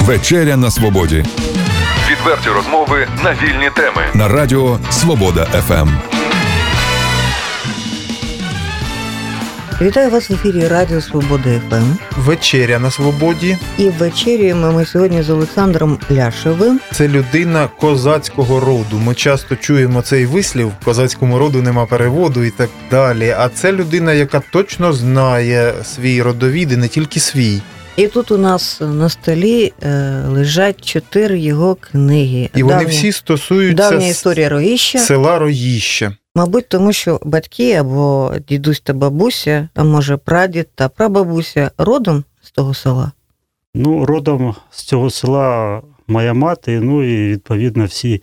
Вечеря на свободі. Відверті розмови на вільні теми на Радіо Свобода ФМ. Вітаю вас в ефірі Радіо Свобода ФМ. Вечеря на свободі. І вечерюємо ми сьогодні з Олександром Ляшевим. Це людина козацького роду. Ми часто чуємо цей вислів козацькому роду нема переводу і так далі. А це людина, яка точно знає свій родовід і не тільки свій. І тут у нас на столі е, лежать чотири його книги. І вони всі стосуються давня історія Рогіща. села Роїще. Мабуть, тому що батьки або дідусь та бабуся, а може прадід та прабабуся родом з того села. Ну, родом з цього села моя мати, ну і відповідно всі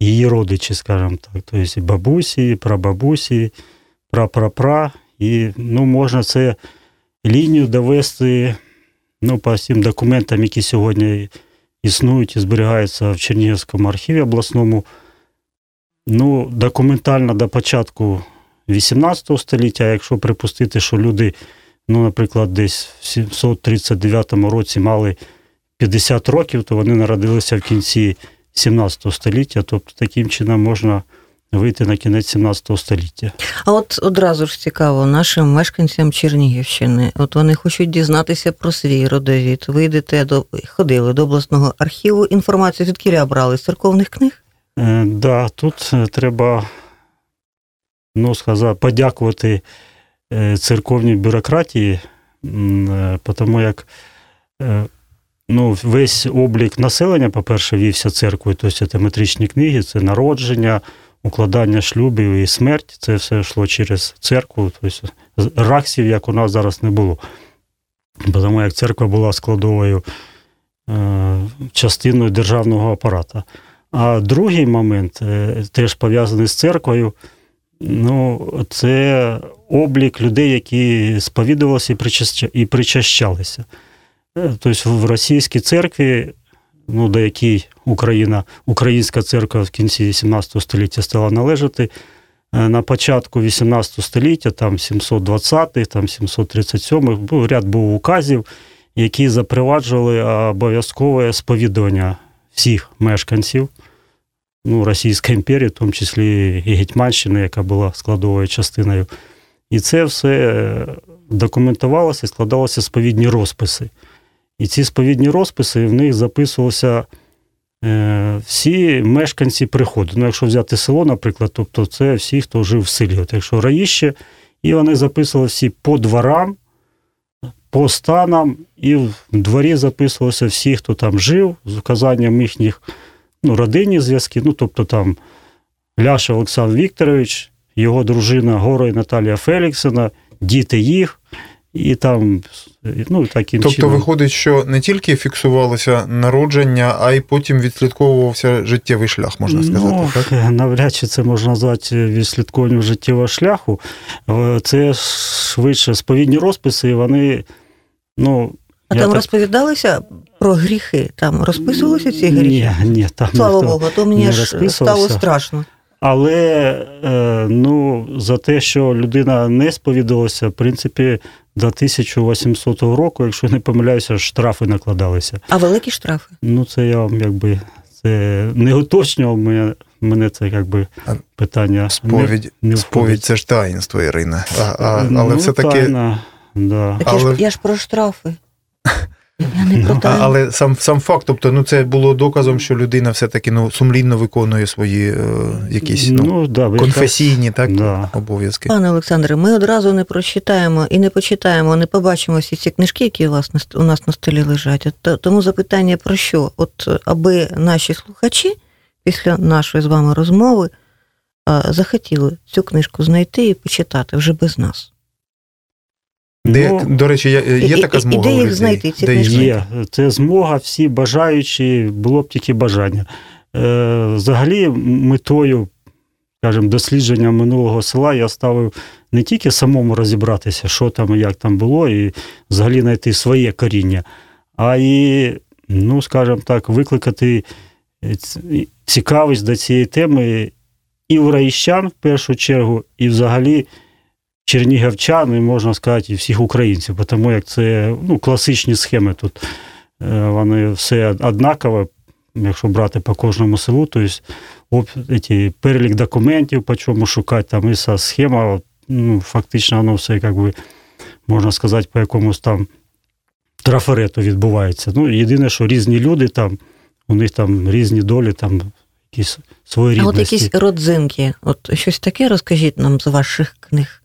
її родичі, скажімо так. Тобто і бабусі, і прабабусі, прапрапра. І ну, можна це лінію довести ну, по всім документам, які сьогодні існують і зберігаються в Чернігівському архіві обласному. Ну, документально до початку 18 століття, якщо припустити, що люди, ну, наприклад, десь в 739 році мали 50 років, то вони народилися в кінці 17 століття. Тобто таким чином можна вийти на кінець 17 століття. А от одразу ж цікаво, нашим мешканцям Чернігівщини, от вони хочуть дізнатися про свій родовід. Ви йдете до ходили до обласного архіву. Інформацію звідки брали з церковних книг? Е, да, тут е, треба ну, сказати, подякувати е, церковній бюрократії, тому як ну, весь облік населення, по-перше, вівся церквою, тобто це метричні книги, це народження, укладання шлюбів і смерть. Це все йшло через церкву. Тобто раксів, як у нас зараз не було. Тому як церква була складовою частиною державного апарату. А другий момент, е, теж пов'язаний з церквою, ну, це облік людей, які сповідувалися і причащалися. Е, тобто в російській церкві, ну, до якій Україна, українська церква в кінці 18 століття стала належати, е, на початку 18 століття, там 720-х, там 737-х, був ряд був указів, які запроваджували обов'язкове сповідування всіх мешканців ну, Російської імперії, в тому числі і Гетьманщини, яка була складовою частиною. І це все документувалося і складалося сповідні розписи. І ці сповідні розписи в них записувалися е, всі мешканці приходу. Ну, якщо взяти село, наприклад, тобто це всі, хто жив в селі. От Якщо раїще, і вони записували всі по дворам, по станам, і в дворі записувалися всі, хто там жив, з указанням їхніх ну, родинні зв'язки. Ну, тобто там Ляша Олександр Вікторович, його дружина Горой Наталія Феліксона, діти їх. І там, ну, таким Тобто чином. виходить, що не тільки фіксувалося народження, а й потім відслідковувався життєвий шлях, можна сказати. Ну, так? Навряд чи це можна назвати відслідковуванням життєвого шляху. Це швидше сповідні розписи, і вони, ну, а там так... розповідалися про гріхи? Там розписувалися ці гріхи? Ні, ні, там Слава Богу, то мені ж стало страшно. Але е, ну, за те, що людина не сповідалася, в принципі, до 1800 року, якщо не помиляюся, штрафи накладалися. А великі штрафи? Ну, це я вам якби це не уточнював, мене, мене це якби питання. Сповідь, не, не сповідь це ж таїнство, Ірина. А, а, Але ну, все-таки. Тайна, да. Так але... я, ж, я ж про штрафи. Я не ну, але сам сам факт, тобто, ну це було доказом, що людина все-таки ну, сумлінно виконує свої е, якісь ну, ну, да, конфесійні так, да. обов'язки. Пане Олександре, ми одразу не прочитаємо і не почитаємо, не побачимо всі ці книжки, які у вас у нас на столі лежать. Тому запитання про що? От аби наші слухачі після нашої з вами розмови захотіли цю книжку знайти і почитати вже без нас. Де, ну, До речі, є, є така змога. І де їх знайти? Ці де Є. Це змога, всі бажаючі, було б тільки бажання. Е, Взагалі, метою, скажімо, дослідження минулого села я ставив не тільки самому розібратися, що там і як там було, і взагалі знайти своє коріння, а і, ну, скажімо так, викликати цікавість до цієї теми і у раїщан в першу чергу, і взагалі чернігівчан, і можна сказати, і всіх українців, тому як це ну, класичні схеми тут вони все однаково, якщо брати по кожному селу, то ці перелік документів, по чому шукати, там іса схема, ну, фактично воно все, як би, можна сказати, по якомусь там трафарету відбувається. Ну, Єдине, що різні люди там, у них там різні долі, там якісь свої А от якісь родзинки, от щось таке розкажіть нам з ваших книг,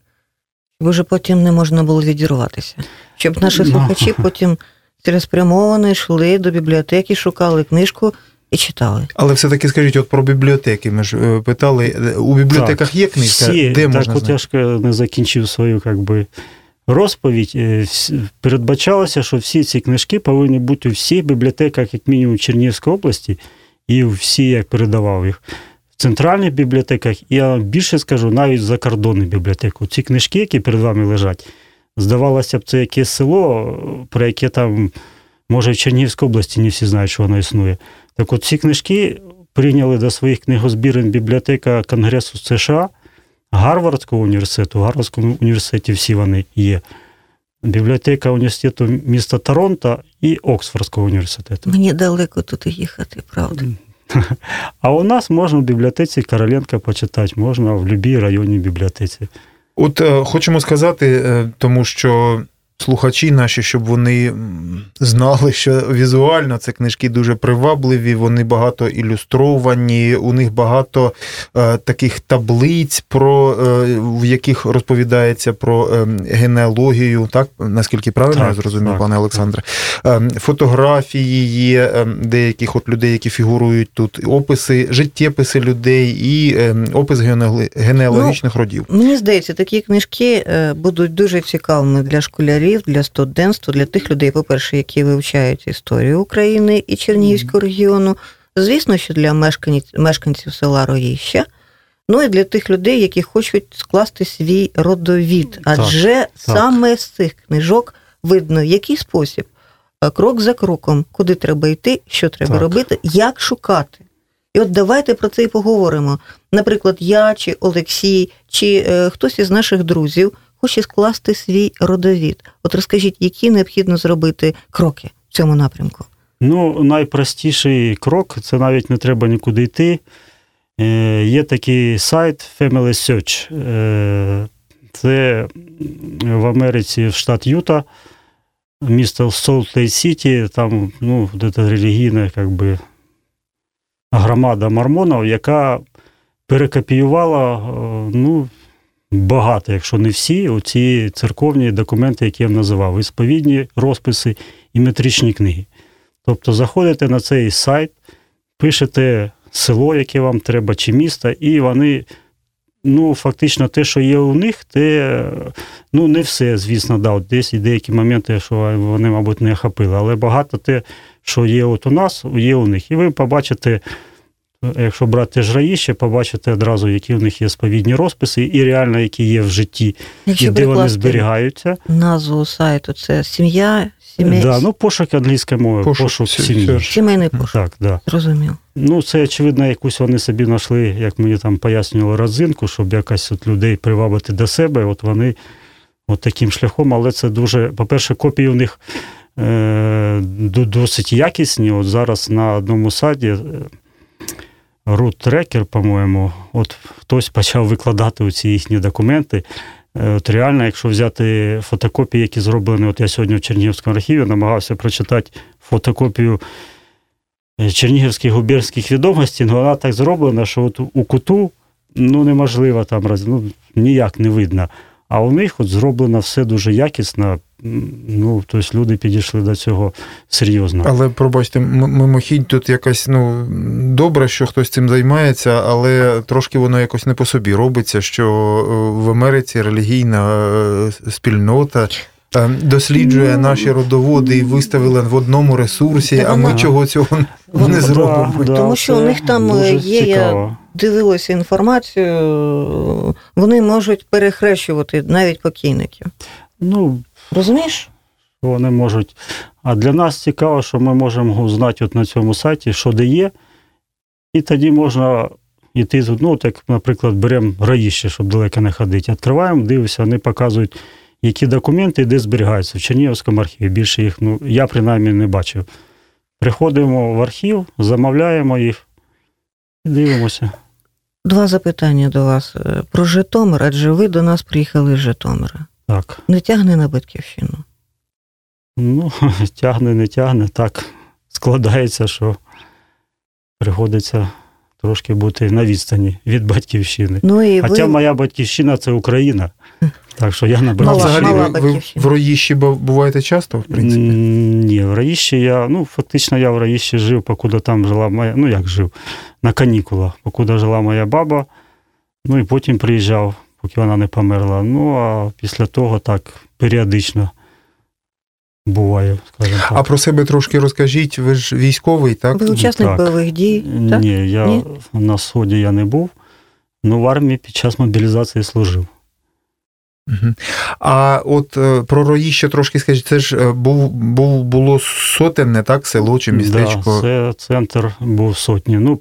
щоб вже потім не можна було відірватися. Щоб наші ну. слухачі потім цілеспрямовано йшли до бібліотеки, шукали книжку і читали. Але все-таки скажіть, от про бібліотеки ми ж е, питали. У бібліотеках так, є книжка, всі, де можна Так, от я ж не закінчив свою як би, розповідь. Е, передбачалося, що всі ці книжки повинні бути у всіх бібліотеках, як мінімум Чернігівської області, і всі, як передавав їх. Центральних бібліотеках, і я більше скажу, навіть в закордонних бібліотеках. Ці книжки, які перед вами лежать, здавалося б, це якесь село, про яке там, може, в Чернігівській області не всі знають, що воно існує. Так от ці книжки прийняли до своїх книгозбірень бібліотека Конгресу США, Гарвардського університету, в Гарвардському університеті всі вони є. Бібліотека університету міста Торонто і Оксфордського університету. Мені далеко тут їхати, правда. А у нас можна в бібліотеці Короленка почитати, можна в будь-якій районній бібліотеці. От е, хочемо сказати, е, тому що слухачі наші, щоб вони знали, що візуально це книжки дуже привабливі, вони багато ілюстровані, у них багато е, таких таблиць, про, е, в яких розповідається про е, генеалогію, так наскільки правильно так, я зрозумів, так, пане Олександре? Е, фотографії є е, деяких от людей, які фігурують тут, описи, життєписи людей і е, опис генеалогічних ну, родів. Мені здається, такі книжки будуть дуже цікавими для школярів школярів, для студентства, для тих людей, по-перше, які вивчають історію України і Чернігівського регіону. Звісно, що для мешканців, мешканців села Роїща, ну і для тих людей, які хочуть скласти свій родовід. Адже так, саме з цих книжок видно, в який спосіб, е, крок за кроком, куди треба йти, що треба так. робити, як шукати. І от давайте про це і поговоримо. Наприклад, я чи Олексій, чи е, хтось із наших друзів хоче скласти свій родовід. От розкажіть, які необхідно зробити кроки в цьому напрямку? Ну, найпростіший крок це навіть не треба нікуди йти. Е, Є такий сайт Family Search. Е, Це в Америці в штат Юта, місто Солт Лейк Сіті, там ну, релігійна як би, громада мормонів, яка перекопіювала е, ну, багато, якщо не всі, оці церковні документи, які я називав, і сповідні розписи і метричні книги. Тобто заходите на цей сайт, пишете село, яке вам треба, чи місто, і вони. Ну, фактично, те, що є у них, те, ну, не все, звісно, да, десь і деякі моменти, що вони, мабуть, не охопили, але багато те, що є от у нас, є у них. І ви побачите Якщо брати жраїще, побачите одразу, які в них є сповідні розписи, і реально, які є в житті, Якщо і де вони зберігаються. Назву сайту це сім'я, сім'я. Да, ну, пошук англійської мови, пошук, пошук сім'ї. Сімейний пошук. Так, да. Зрозумів. Ну, це, очевидно, якусь вони собі знайшли, як мені там пояснювали, родзинку, щоб якось от людей привабити до себе. От вони от таким шляхом, але це дуже, по-перше, копії у них е, досить якісні. От зараз на одному саді. Root Tracker, по-моєму, от хтось почав викладати ці їхні документи. Е, от Реально, якщо взяти фотокопії, які зроблені, от я сьогодні в Чернігівському архіві намагався прочитати фотокопію е, Чернігівських губернських відомостей, ну вона так зроблена, що от у куту ну, неможливо там ну, ніяк не видно. А у них от зроблено все дуже якісно. Ну, тобто люди підійшли до цього серйозно. Але пробачте, мимохідь тут якась ну добре, що хтось цим займається, але трошки воно якось не по собі робиться, що е, в Америці релігійна е, спільнота. Е, досліджує ну, наші родоводи і виставили в одному ресурсі, а ми чого цього не зробимо. Да, Тому що у них там є, я дивилася інформацію, вони можуть перехрещувати навіть покійників. Ну, Розумієш? Вони можуть. А для нас цікаво, що ми можемо знати от на цьому сайті, що де є, і тоді можна йти ну, так, наприклад, беремо раїще, щоб далеко не ходити. Відкриваємо, дивимося, вони показують, які документи де зберігаються в Чернігівському архіві. Більше їх, ну, я принаймні не бачив. Приходимо в архів, замовляємо їх і дивимося. Два запитання до вас е, про Житомир, адже ви до нас приїхали з Житомира. Так. Не тягне на батьківщину? Ну, тягне, не тягне. Так складається, що приходиться трошки бути на відстані від батьківщини. Ну, і Хоча ви... моя батьківщина це Україна. Так що я Ну, набрав. Мала- взагалі, мала ви, ви в Роїщі буваєте часто, в принципі? Ні, в Раїщі я, ну, фактично я в Раїщі жив, покуди там жила моя, ну як жив, на канікулах, покуди жила моя баба, ну і потім приїжджав, поки вона не померла. Ну, а після того так періодично буває, скажімо так. А про себе трошки розкажіть, ви ж військовий, так? ви учасник так. бойових дій, так? Ні, я Ні? на сході я не був, ну в армії під час мобілізації служив. А от е, про Роїще трошки скажіть, це ж е, був, був, було сотенне, так, село чи містечко? Да, це центр був сотні. Ну,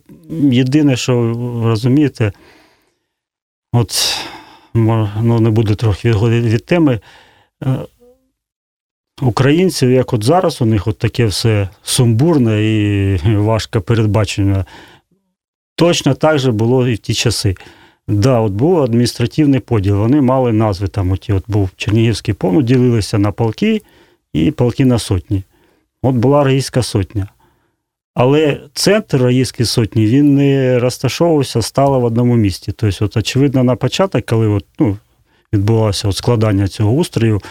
єдине, що розумієте, от ну, не буду трохи відходити від теми. Українців, як от зараз, у них от таке все сумбурне і важко передбачення. Точно так же було і в ті часи. Да, от був адміністративний поділ. Вони мали назви там. Оті, от був Чернігівський полк, ділилися на полки і полки на сотні. От була Раїська сотня. Але центр Раїської сотні він не розташовувався стало в одному місті. Тобто, от, очевидно, на початок, коли от, ну, відбулося от складання цього устрою,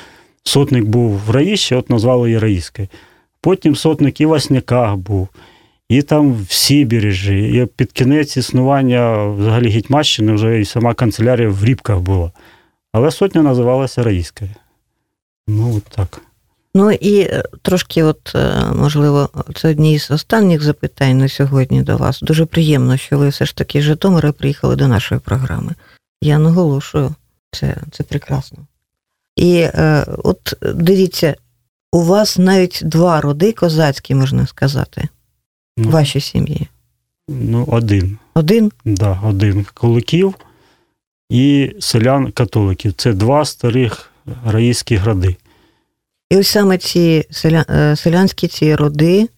сотник був в Раїщі, от назвали її Раїською. Потім сотник і в Васняках був, і там в Сібірежі, і під кінець існування взагалі Гетьмащини вже і сама канцелярія в Рібках була. Але сотня називалася Раїською. Ну, от так. Ну і е, трошки, от, е, можливо, це одні з останніх запитань на сьогодні до вас. Дуже приємно, що ви все ж таки з Житомира приїхали до нашої програми. Я наголошую, це, це прекрасно. І е, от дивіться, у вас навіть два роди козацькі, можна сказати, в Ну, вашій сім'ї. ну один. Один Да, один Куликів і селян-католиків. Це два старих раїські гради. І ось саме ці селя... е, селянські ці роди,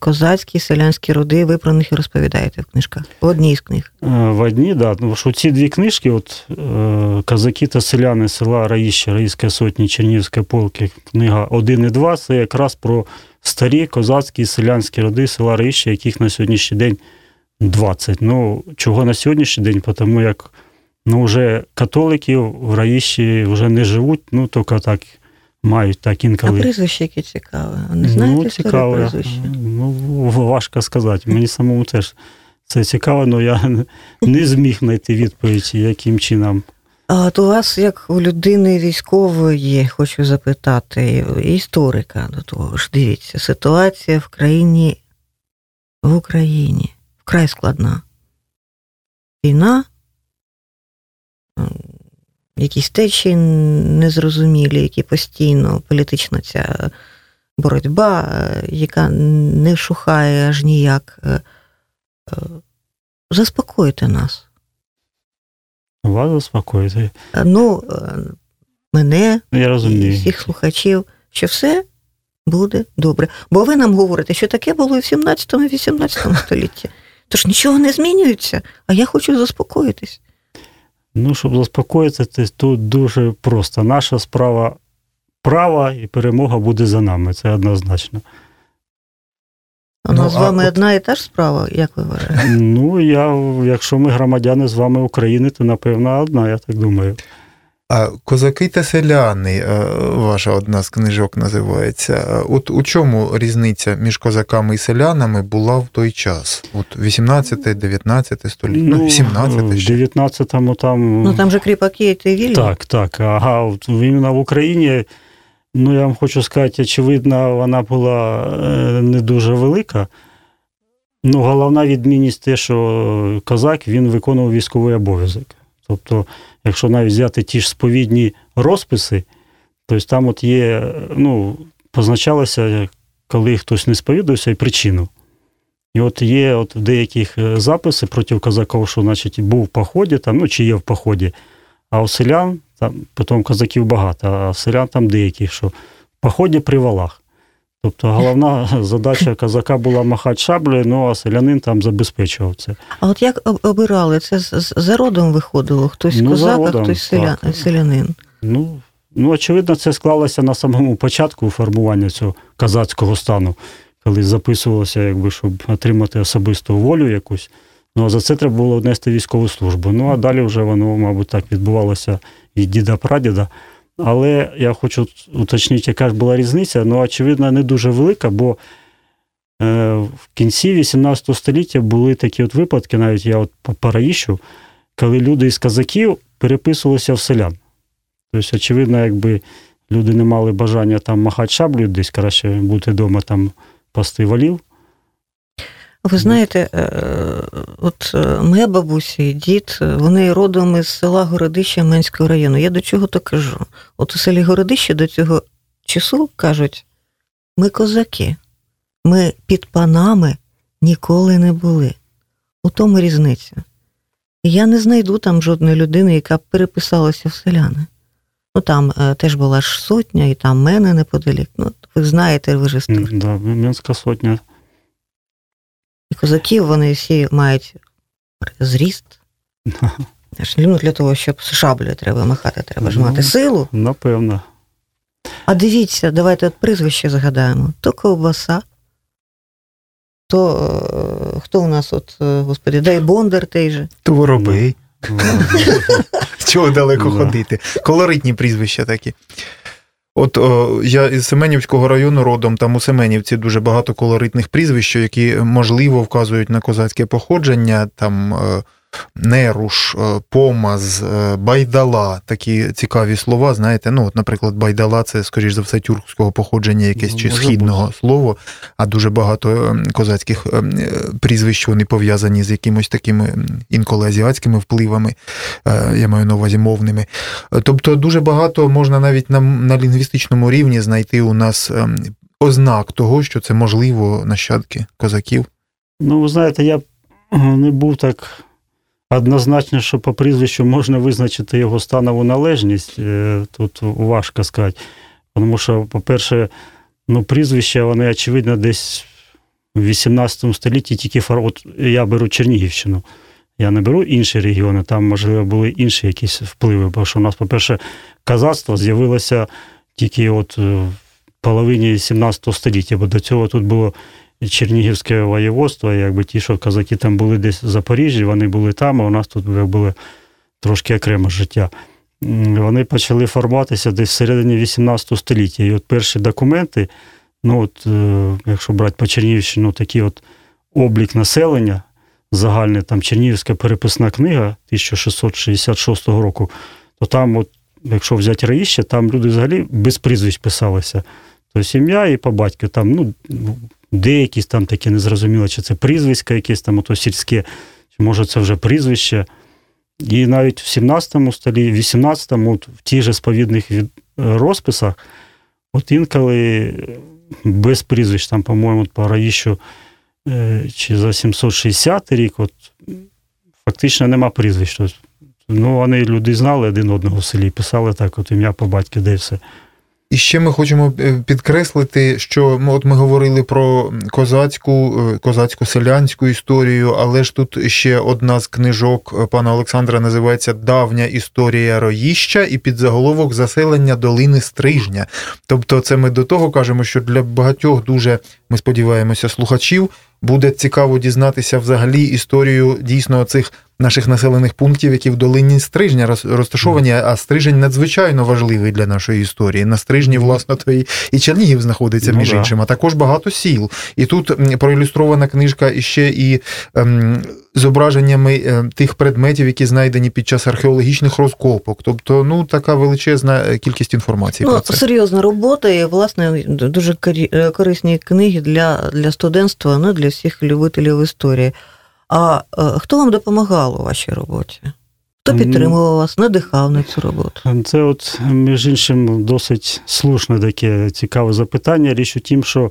козацькі селянські роди, ви про них і розповідаєте в книжках. В одній з книг. Е, В одній, да, тому що ці дві книжки, от е, Казаки та селяни села Раїще, Раїська сотні, Чернігівська полки, книга 1 і 2, це якраз про старі козацькі і селянські роди села Раїще, яких на сьогоднішній день 20. Ну, чого на сьогоднішній день? Тому як ну, вже католиків в Раїщі вже не живуть, ну, тільки так мають так А інколи. прізвище яке цікаве. Не знаєте ну, своє цікаво. прізвище? Ну, важко сказати. Мені самому теж це цікаво, але я не зміг знайти відповідь, яким чином. А от у вас, як у людини військової, хочу запитати, історика до того ж, дивіться, ситуація в країні в Україні вкрай складна. Війна, якісь течії незрозумілі, які постійно політична ця боротьба, е, яка не вшухає аж ніяк. Е, е, Заспокойте нас. Вас заспокоїти. Ну, мене Я і всіх слухачів, що все буде добре. Бо ви нам говорите, що таке було і в 17-18 столітті. Тож нічого не змінюється, а я хочу заспокоїтись. Ну, щоб заспокоїтися, тут дуже просто. Наша справа права і перемога буде за нами. Це однозначно. Вона Ну, з а вами от- одна і та ж справа, як ви вважаєте? Ну, я, якщо ми громадяни з вами України, то напевно одна, я так думаю. А козаки та селяни, е, ваша одна з книжок називається. Е, От у чому різниця між козаками і селянами була в той час? От 18-19 століття, ну, 17 в 19-му там. Ну там же кріпаки і вільні. Так, так. Ага, от іменно в Україні, ну я вам хочу сказати, очевидно, вона була е, не дуже велика. Ну, головна відмінність те, що козак він виконував військовий обов'язок. Тобто, якщо навіть взяти ті ж сповідні розписи, то там от є, ну, позначалося, коли хтось не сповідався, і причину. І от є от в деяких е, записи проти козаків, що значить, був в поході, там, ну, чи є в поході, а у селян, там потім козаків багато, а селян там деяких, що в поході при валах. Тобто головна задача козака була махати шаблею, ну а селянин там забезпечував це. А от як обирали? Це за родом виходило? Хтось ну, козак, родом, а хтось селя... селянин? Ну, ну, очевидно, це склалося на самому початку формування цього козацького стану, коли записувалося, якби, щоб отримати особисту волю якусь. Ну, а за це треба було внести військову службу. Ну, а далі вже воно, мабуть, так відбувалося від діда-прадіда. Але я хочу уточнити, яка ж була різниця. Ну, очевидно, не дуже велика, бо е, в кінці 18 століття були такі от випадки, навіть я от по коли люди із казаків переписувалися в селян. Тобто, очевидно, якби люди не мали бажання там махати шаблю, десь краще бути вдома там пасти валів. Ви знаєте, е, от е, моя бабуся і дід, вони родом із села Городище Менського району. Я до чого то кажу? От у селі Городище до цього часу кажуть: ми козаки, ми під панами ніколи не були. У тому різниця. І я не знайду там жодної людини, яка б переписалася в селяни. Ну там е, теж була ж сотня, і там мене неподалік. Ну, ви знаєте, ви ж історію. Да, Мінська сотня. І козаків вони всі мають зріст. Ну, Для того, щоб з шаблею треба махати, треба ж ну, мати силу. Напевно. А дивіться, давайте от прізвище згадаємо: то ковбаса, то е, хто у нас, от, е, господи, дай Бондар той же. То воробей. Чого далеко ходити? Колоритні прізвища такі. От о, я із Семенівського району родом, там у Семенівці дуже багато колоритних прізвищ, які можливо вказують на козацьке походження. Там е, Неруш, е, помаз, е, байдала такі цікаві слова. Знаєте, ну, от, наприклад, байдала це, скоріш за все, тюркського походження, якесь ну, чи східного бути. слова, а дуже багато ем, козацьких ем, прізвищ вони пов'язані з якимось такими інколи азіатськими впливами, е, я маю на увазі мовними. Тобто, дуже багато можна навіть на, на лінгвістичному рівні знайти у нас ем, ознак того, що це можливо нащадки козаків. Ну, ви знаєте, я не був так Однозначно, що по прізвищу можна визначити його станову належність, е, тут важко сказати. Тому що, по-перше, ну, прізвища, вони, очевидно, десь в 18 столітті тільки От я беру Чернігівщину. Я не беру інші регіони, там, можливо, були інші якісь впливи. Бо що у нас, по-перше, казацтво з'явилося тільки от е, в половині 17 століття, бо до цього тут було Чернігівське воєводство, якби ті, що казаки там були десь в Запоріжжі, вони були там, а у нас тут було трошки окреме життя. Вони почали формуватися десь всередині 18 століття. І от перші документи, ну от, е, якщо брати по Чернігівщину, ну, такий от облік населення, загальний там Чернігівська переписна книга 1666 року, то там, от, якщо взяти раїще, там люди взагалі без прізвищ писалися. То сім'я і по батьку там, ну, деякісь там такі незрозуміло, чи це прізвиська, якесь там ото сільське, чи може це вже прізвище. І навіть в 17 столі, в 18-му, от в тих же сповідних розписах, от інколи без прізвищ, там, по-моєму, по Раїщу е, чи за 760 рік, от фактично нема прізвищ. Ну, вони люди знали один одного в селі, писали так, от ім'я по батьку, де все. І ще ми хочемо е, підкреслити, що от ми говорили про козацьку, е, козацько-селянську історію, але ж тут ще одна з книжок е, пана Олександра називається Давня історія роїща і під заголовок заселення долини Стрижня. Тобто, це ми до того кажемо, що для багатьох дуже ми сподіваємося слухачів буде цікаво дізнатися взагалі історію дійсно цих наших населених пунктів, які в долині Стрижня розташовані, а стрижень надзвичайно важливий для нашої історії. На стрижні, власне, то і, і Чернігів знаходиться, між ну, іншим, а також багато сіл. І тут проілюстрована книжка іще і ем, зображеннями е, тих предметів, які знайдені під час археологічних розкопок. Тобто, ну така величезна е, кількість інформації. Ну, про це. Серйозна робота і власне дуже е, корисні книги для, для студентства, ну для всіх любителів історії. А хто вам допомагав у вашій роботі? Хто підтримував вас, надихав на цю роботу? Це, от, між іншим, досить слушне таке цікаве запитання. Річ у тім, що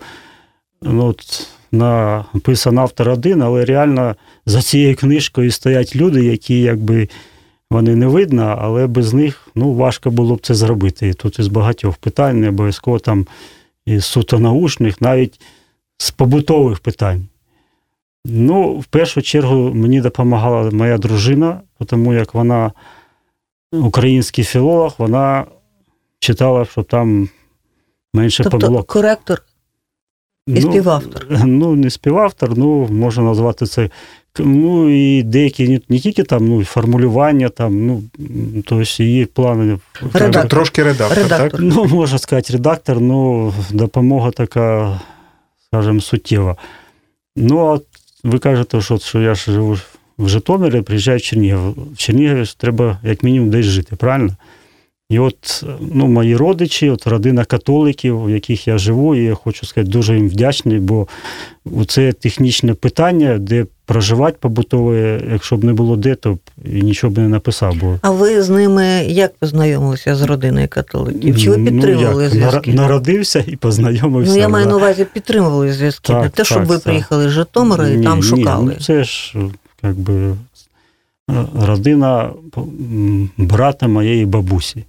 ну, от, написан автор один, але реально за цією книжкою стоять люди, які якби вони не видно, але без них ну, важко було б це зробити. І тут із багатьох питань не обов'язково там і суто научних, навіть з побутових питань. Ну, в першу чергу мені допомагала моя дружина, тому як вона український філолог, вона читала, що там менше тобто, помилок. коректор і ну, співавтор. Ну, не співавтор, ну, можна назвати це. Ну, і деякі не, не тільки там, ну, формулювання, там, ну, тобто її плани. Редактор. Трошки редактор, редактор, так? Ну, можна сказати, редактор, ну, допомога така, скажімо, суттєва. Ну, а ви кажете, що що я ж живу в Житомирі, приїжджаю в Чернігів. В Чернігові треба як мінімум десь жити, правильно? І от ну, мої родичі, от родина католиків, в яких я живу, і я хочу сказати, дуже їм вдячний, бо це технічне питання, де проживати побутове, якщо б не було де, то і нічого б не написав. Бо... А ви з ними як познайомилися з родиною католиків? Чи ви підтримували ну, зв'язки? Народився і познайомився. Ну, я маю на увазі підтримували зв'язки. Так, не те, так, щоб так, ви приїхали з Житомира і ні, там шукали. Ні, ну, це ж якби родина брата моєї бабусі.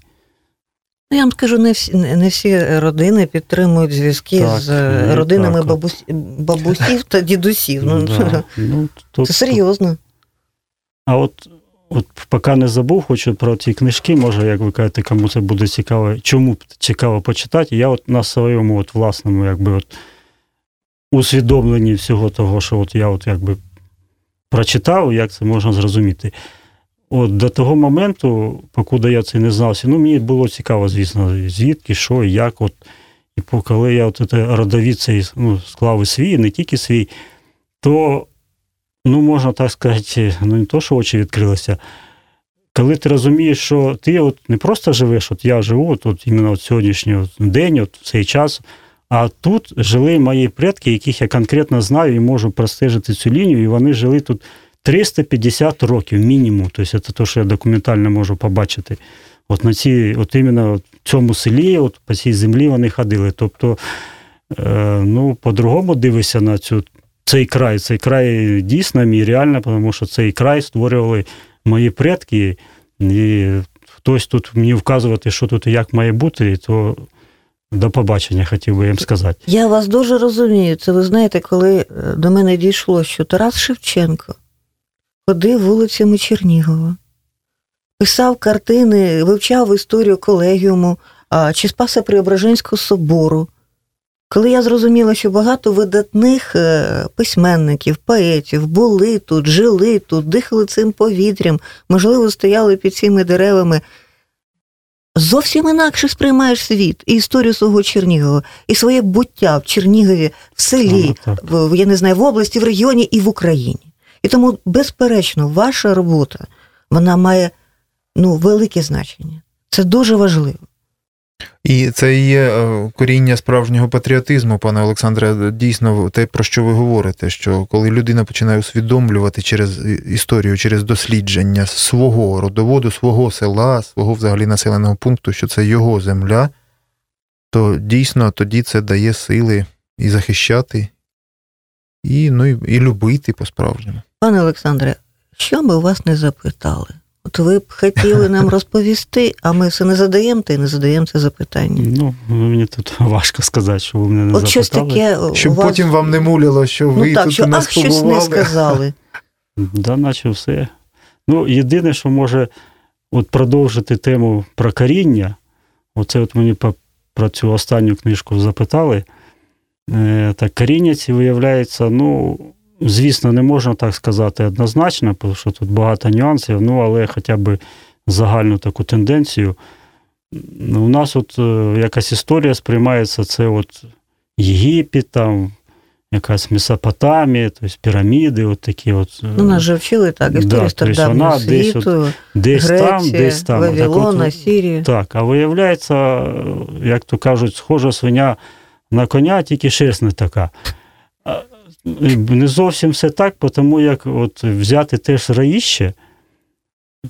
Ну, я вам скажу, не всі не всі родини підтримують зв'язки так, з родинами так. бабусь, бабусів та дідусів. Ну, да. ну, тут, Це серйозно. А от от поки не забув, хочу про ці книжки, може, як ви кажете, кому це буде цікаво, чому цікаво почитати. Я от на своєму от власному якби от усвідомленні всього того, що от я от якби прочитав, як це можна зрозуміти. От До того моменту, покуди я це не знався, ну мені було цікаво, звісно, звідки, що як. От. І коли я от родовід цей ну, склав і свій, не тільки свій, то, ну, можна так сказати, ну не то, що очі відкрилися. Коли ти розумієш, що ти от не просто живеш, от я живу от, от іменно от сьогоднішній от день, от цей час, а тут жили мої предки, яких я конкретно знаю і можу простежити цю лінію, і вони жили тут 350 років мінімум. Тобто це те, що я документально можу побачити. От на цій, от іменно в цьому селі, от по цій землі вони ходили. Тобто, е, ну, по-другому дивишся на цю, цей край. Цей край дійсно мій реально, тому що цей край створювали мої предки, і хтось тут мені вказувати, що тут і як має бути, то. До побачення хотів би їм сказати. Я вас дуже розумію. Це ви знаєте, коли е, до мене дійшло, що Тарас Шевченко ходив вулицями Чернігова, писав картини, вивчав історію колегіуму чи Спаса Преображенського собору. Коли я зрозуміла, що багато видатних е, письменників, поетів були тут, жили тут, дихали цим повітрям, можливо, стояли під цими деревами, зовсім інакше сприймаєш світ і історію свого Чернігова, і своє буття в Чернігові, в селі, в, я не знаю, в області, в регіоні і в Україні. І тому, безперечно, ваша робота вона має ну, велике значення. Це дуже важливо. І це є е, коріння справжнього патріотизму, пане Олександре. Дійсно, те, про що ви говорите, що коли людина починає усвідомлювати через історію, через дослідження свого родоводу, свого села, свого взагалі населеного пункту, що це його земля, то дійсно тоді це дає сили і захищати, і ну, і любити по-справжньому. Пане Олександре, що ми у вас не запитали? От ви б хотіли нам розповісти, а ми все не задаємо та й не задаємо це запитання. Ну, мені тут важко сказати, що ви мене не От запитали. Щось таке Щоб вас... потім вам не муляло, що ви ну, так, тут що, у нас ах, щось не сказали. Да, наче все. Ну, єдине, що може от продовжити тему про коріння, оце от мені про цю останню книжку запитали. Е, так, коріння ці виявляється, ну. Звісно, не можна так сказати однозначно, тому що тут багато нюансів, ну але хоча б загальну таку тенденцію. У нас от е, якась історія сприймається, це от Єгипет, там, якась Месопотамія, тобто піраміди, от такі от. Е, ну, нас же вчили так, історію да, стародавнього світу, десь, от, десь Греція, там, десь там. Вавилона, так, Сірія. Так, а виявляється, як то кажуть, схожа свиня на коня, тільки шерсть не така. Не зовсім все так, тому як от взяти теж раїще,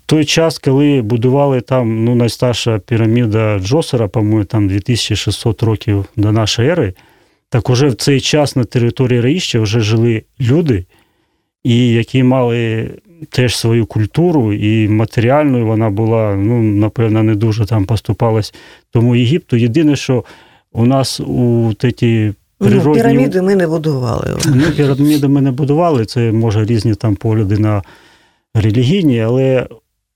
той час, коли будували там ну, найстарша піраміда Джосера, по-моєму, там 2600 років до нашої ери, так уже в цей час на території Раїща вже жили люди, і які мали теж свою культуру, і матеріальною вона була, ну, напевно, не дуже там поступалась тому Єгипту. Єдине, що у нас у ті ну, природні... Ну, Піраміди ми не будували. Ну, Піраміди ми не будували, це може різні там погляди на релігійні, але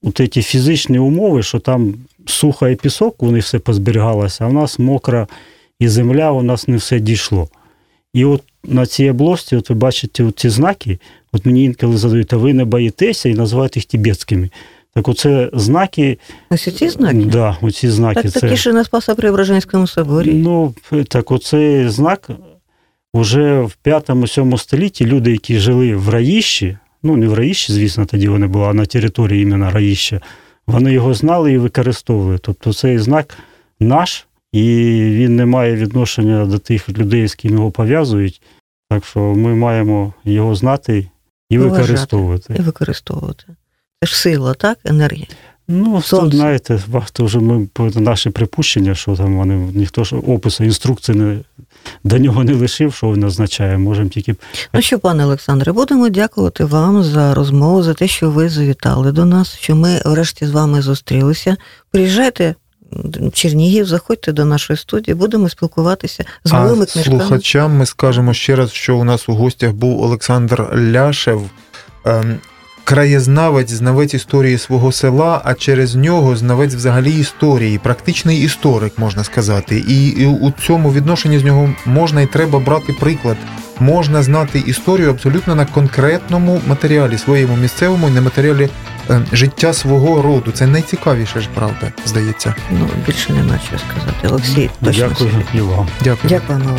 у ті фізичні умови, що там суха і пісок, вони все позберігалося, а в нас мокра і земля, у нас не все дійшло. І от на цій області, от ви бачите ці знаки, от мені інколи задають, а ви не боїтеся і називають їх тибетськими. Так оце знаки. Ось ці знаки? Да, оці знаки. Так, це... такі ж на Спаса Преображенському соборі. Ну, так оцей знак вже в 5-7 столітті люди, які жили в Раїщі, ну не в Раїщі, звісно, тоді вони були, а на території іменно Раїща, вони його знали і використовували. Тобто цей знак наш, і він не має відношення до тих людей, з ким його пов'язують. Так що ми маємо його знати і Уважати, використовувати. І використовувати. Це ж сила, так? Енергія. Ну, тут, знаєте, варто вже ми наші припущення, що там вони ніхто ж опису інструкції не до нього не лишив, що він означає. Можемо тільки. Ну що, пане Олександре, будемо дякувати вам за розмову, за те, що ви завітали до нас, що ми врешті з вами зустрілися. Приїжджайте. Чернігів, заходьте до нашої студії, будемо спілкуватися з новими книжками. Слухачам ми скажемо ще раз, що у нас у гостях був Олександр Ляшев, ем, краєзнавець, знавець історії свого села, а через нього знавець взагалі історії, практичний історик, можна сказати. І у цьому відношенні з нього можна і треба брати приклад. Можна знати історію абсолютно на конкретному матеріалі, своєму місцевому і на матеріалі е, життя свого роду. Це найцікавіше ж, правда, здається. Ну більше нема що сказати. Олексій, точно. Дякую і вам. Дякую. Вам.